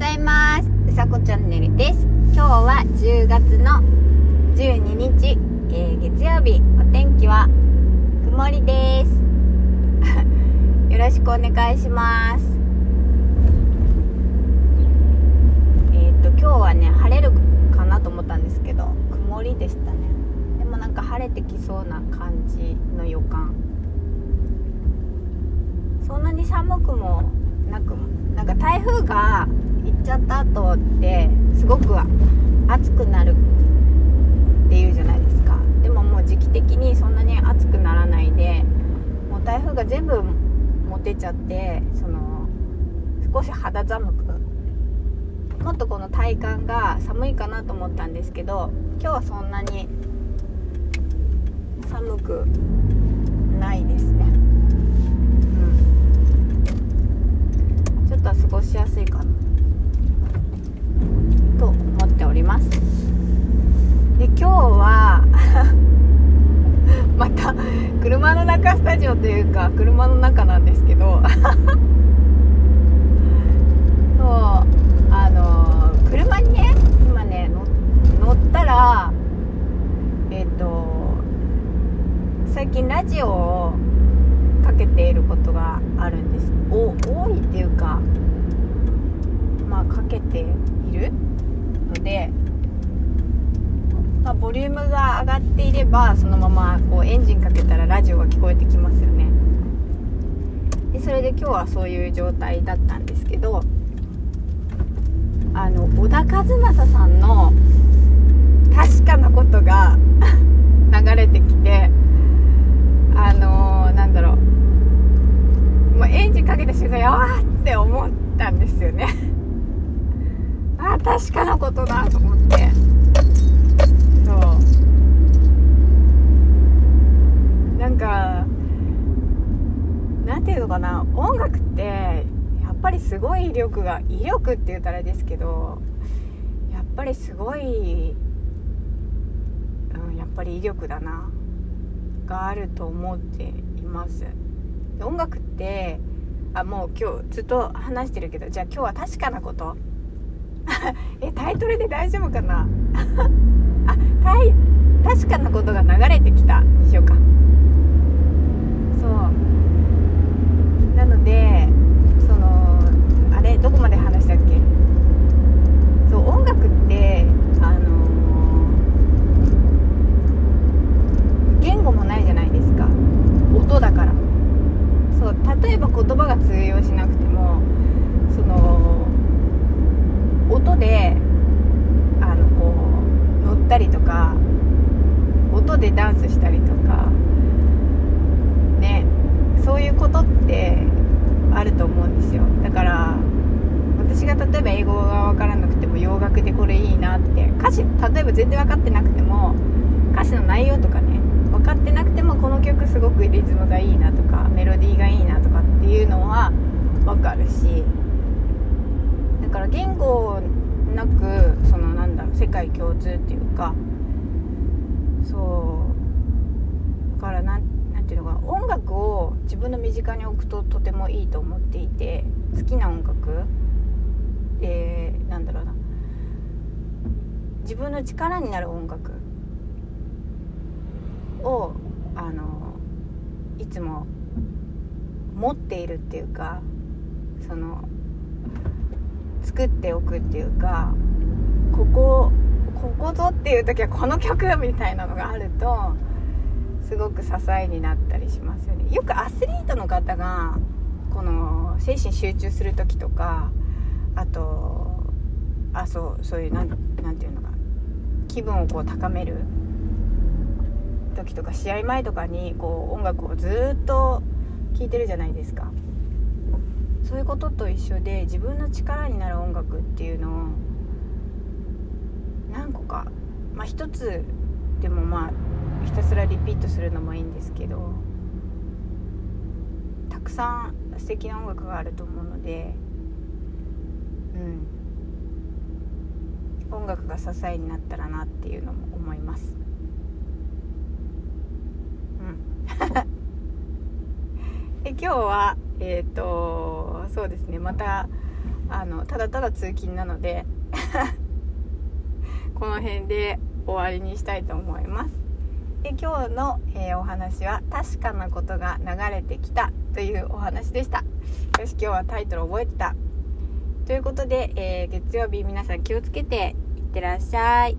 ざいます。うさこチャンネルです。今日は10月の12日、えー、月曜日。お天気は曇りです。よろしくお願いします。えっ、ー、と今日はね晴れるかなと思ったんですけど曇りでしたね。でもなんか晴れてきそうな感じの予感。そんなに寒くもなくなんか台風がっちゃった後ってすごく暑くなるっていうじゃないですか。でももう時期的にそんなに暑くならないでもう台風が全部持てちゃってその少し肌寒くもっとこの体感が寒いかなと思ったんですけど今日はそんなに寒くないですね。ちょっと過ごしやすいかなと思っておりますで今日はまた車の中スタジオ車の中なんですけど そうあの車にね今ね乗ったらえっ、ー、と最近ラジオをかけていることがあるんです。お多いっていうかまあかけているので、まあ、ボリュームが上がっていればそのままこうエンジンかけたらラジオが聞こえてきますよね。それで今日はそういう状態だったんですけどあの小田和正さんの確かなことが 流れてきてあのー、なんだろう。もうエンジンかけた瞬間やばーって思ったんですよね。あ確かなことだと思ってそうなんかなんていうのかな？音楽ってやっぱりすごい威力が威力って言ったらあれですけどやっぱりすごい、うん、やっぱり威力だながあると思っています。音楽ってあもう今日ずっと話してるけどじゃあ今日は確かなこと？えタイトルで大丈夫かな？あたい確かなことが流れてきた。にしようか。そう。でそのあれどこまで話したっけ？そう音楽ってあの言語もないじゃないですか。音だから。そう例えば言葉が通用しなくてもその音であのこう乗ったりとか音でダンスしたりとかねそういうことってあると思うんですよ。だから私が例えば英語が分からなくても洋楽でこれいいなって歌詞例えば全然分かってなくても歌詞の内容とかね分かってなくてもこの曲すごくリズムがいいなとかメロディーがいいなとかっていうのは分かるしだから言語なくそのなんだろう世界共通っていうかそうだからなんていうのか音楽を自分の身近に置くととてもいいと思っていて好きな音楽。えー、なんだろうな。自分の力になる音楽。をあのいつも持っているっていうかその作っておくっていうかここここぞっていう時はこの曲みたいなのがあるとすごく支えになったりしますよね。よくアスリートの方がこの精神集中する時とかあとあそうそういう何て言うのか気分をこう高める時とか試合前とかにこう音楽をずっと聴いてるじゃないですか。そういうことと一緒で自分の力になる音楽っていうのを何個かまあ一つでもまあらリピートするのもいいんですけどたくさん素敵な音楽があると思うのでうん。音楽が支えになったらなっていうのも思います。うん。で今日はえっ、ー、とそうですね。またあのただただ通勤なので この辺で終わりにしたいと思います。で今日の、えー、お話は「確かなことが流れてきた」というお話でした。よし今日はタイトル覚えてた。ということで、えー、月曜日皆さん気をつけていってらっしゃい。